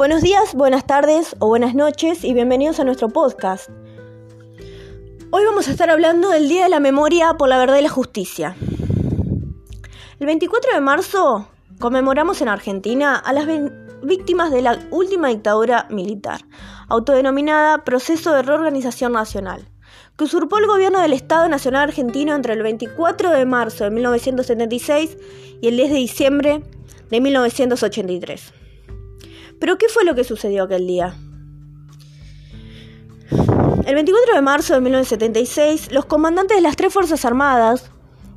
Buenos días, buenas tardes o buenas noches y bienvenidos a nuestro podcast. Hoy vamos a estar hablando del Día de la Memoria por la Verdad y la Justicia. El 24 de marzo conmemoramos en Argentina a las víctimas de la última dictadura militar, autodenominada Proceso de Reorganización Nacional, que usurpó el gobierno del Estado Nacional Argentino entre el 24 de marzo de 1976 y el 10 de diciembre de 1983. Pero ¿qué fue lo que sucedió aquel día? El 24 de marzo de 1976, los comandantes de las tres Fuerzas Armadas,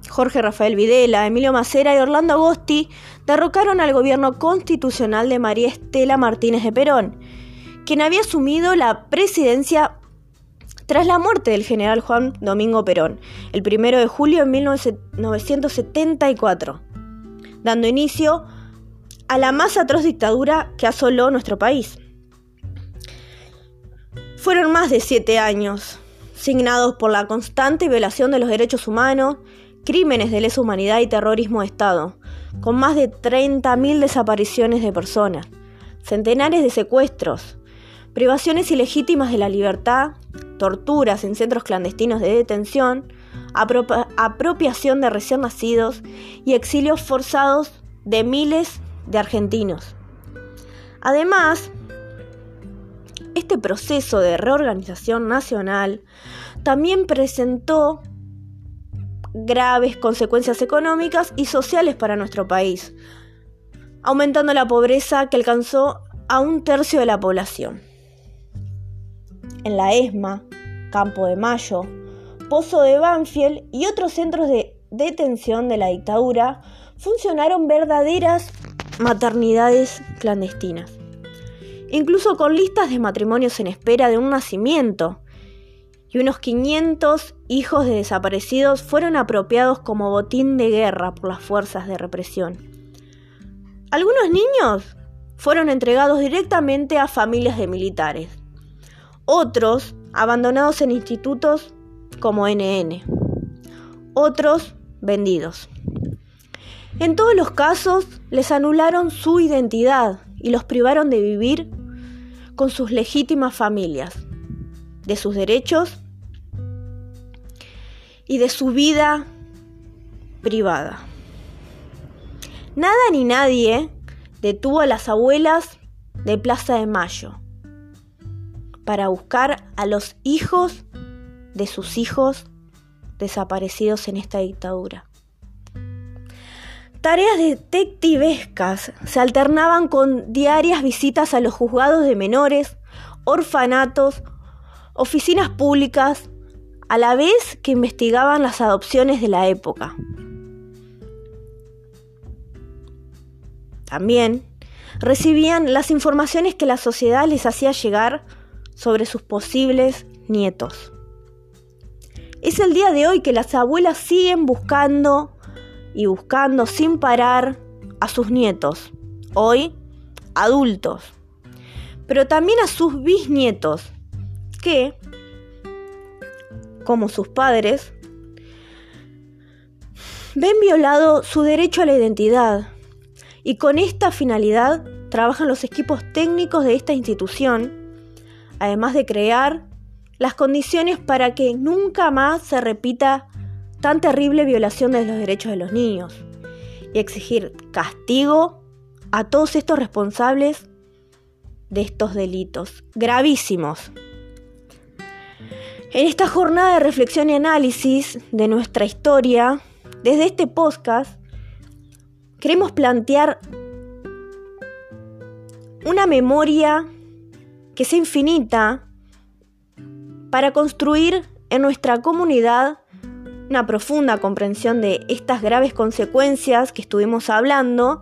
Jorge Rafael Videla, Emilio Macera y Orlando Agosti, derrocaron al gobierno constitucional de María Estela Martínez de Perón, quien había asumido la presidencia tras la muerte del general Juan Domingo Perón, el 1 de julio de 1974, dando inicio a la más atroz dictadura que asoló nuestro país. Fueron más de siete años, signados por la constante violación de los derechos humanos, crímenes de lesa humanidad y terrorismo de Estado, con más de 30.000 desapariciones de personas, centenares de secuestros, privaciones ilegítimas de la libertad, torturas en centros clandestinos de detención, apropiación de recién nacidos y exilios forzados de miles de argentinos. Además, este proceso de reorganización nacional también presentó graves consecuencias económicas y sociales para nuestro país, aumentando la pobreza que alcanzó a un tercio de la población. En la ESMA, Campo de Mayo, Pozo de Banfield y otros centros de detención de la dictadura funcionaron verdaderas maternidades clandestinas, incluso con listas de matrimonios en espera de un nacimiento, y unos 500 hijos de desaparecidos fueron apropiados como botín de guerra por las fuerzas de represión. Algunos niños fueron entregados directamente a familias de militares, otros abandonados en institutos como NN, otros vendidos. En todos los casos les anularon su identidad y los privaron de vivir con sus legítimas familias, de sus derechos y de su vida privada. Nada ni nadie detuvo a las abuelas de Plaza de Mayo para buscar a los hijos de sus hijos desaparecidos en esta dictadura. Tareas detectivescas se alternaban con diarias visitas a los juzgados de menores, orfanatos, oficinas públicas, a la vez que investigaban las adopciones de la época. También recibían las informaciones que la sociedad les hacía llegar sobre sus posibles nietos. Es el día de hoy que las abuelas siguen buscando y buscando sin parar a sus nietos, hoy adultos, pero también a sus bisnietos, que, como sus padres, ven violado su derecho a la identidad y con esta finalidad trabajan los equipos técnicos de esta institución, además de crear las condiciones para que nunca más se repita tan terrible violación de los derechos de los niños y exigir castigo a todos estos responsables de estos delitos gravísimos. En esta jornada de reflexión y análisis de nuestra historia, desde este podcast, queremos plantear una memoria que sea infinita para construir en nuestra comunidad una profunda comprensión de estas graves consecuencias que estuvimos hablando,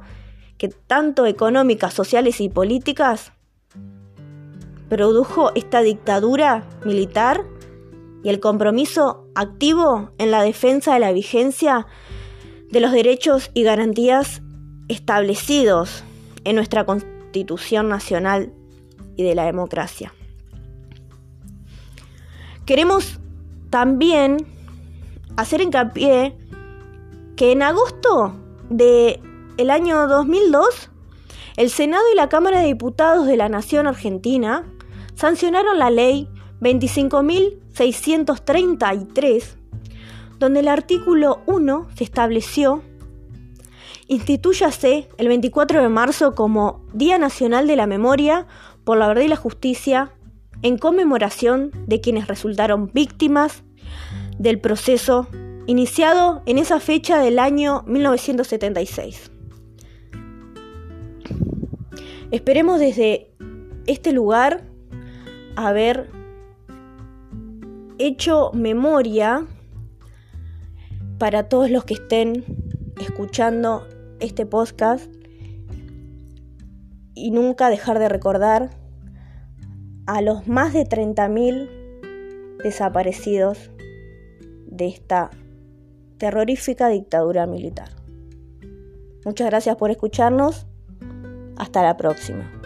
que tanto económicas, sociales y políticas produjo esta dictadura militar y el compromiso activo en la defensa de la vigencia de los derechos y garantías establecidos en nuestra Constitución Nacional y de la democracia. Queremos también hacer hincapié que en agosto del el año 2002 el Senado y la Cámara de Diputados de la Nación Argentina sancionaron la ley 25.633, donde el artículo 1 se estableció Instituyase el 24 de marzo como Día Nacional de la Memoria por la Verdad y la Justicia en conmemoración de quienes resultaron víctimas del proceso iniciado en esa fecha del año 1976. Esperemos desde este lugar haber hecho memoria para todos los que estén escuchando este podcast y nunca dejar de recordar a los más de 30.000 desaparecidos de esta terrorífica dictadura militar. Muchas gracias por escucharnos. Hasta la próxima.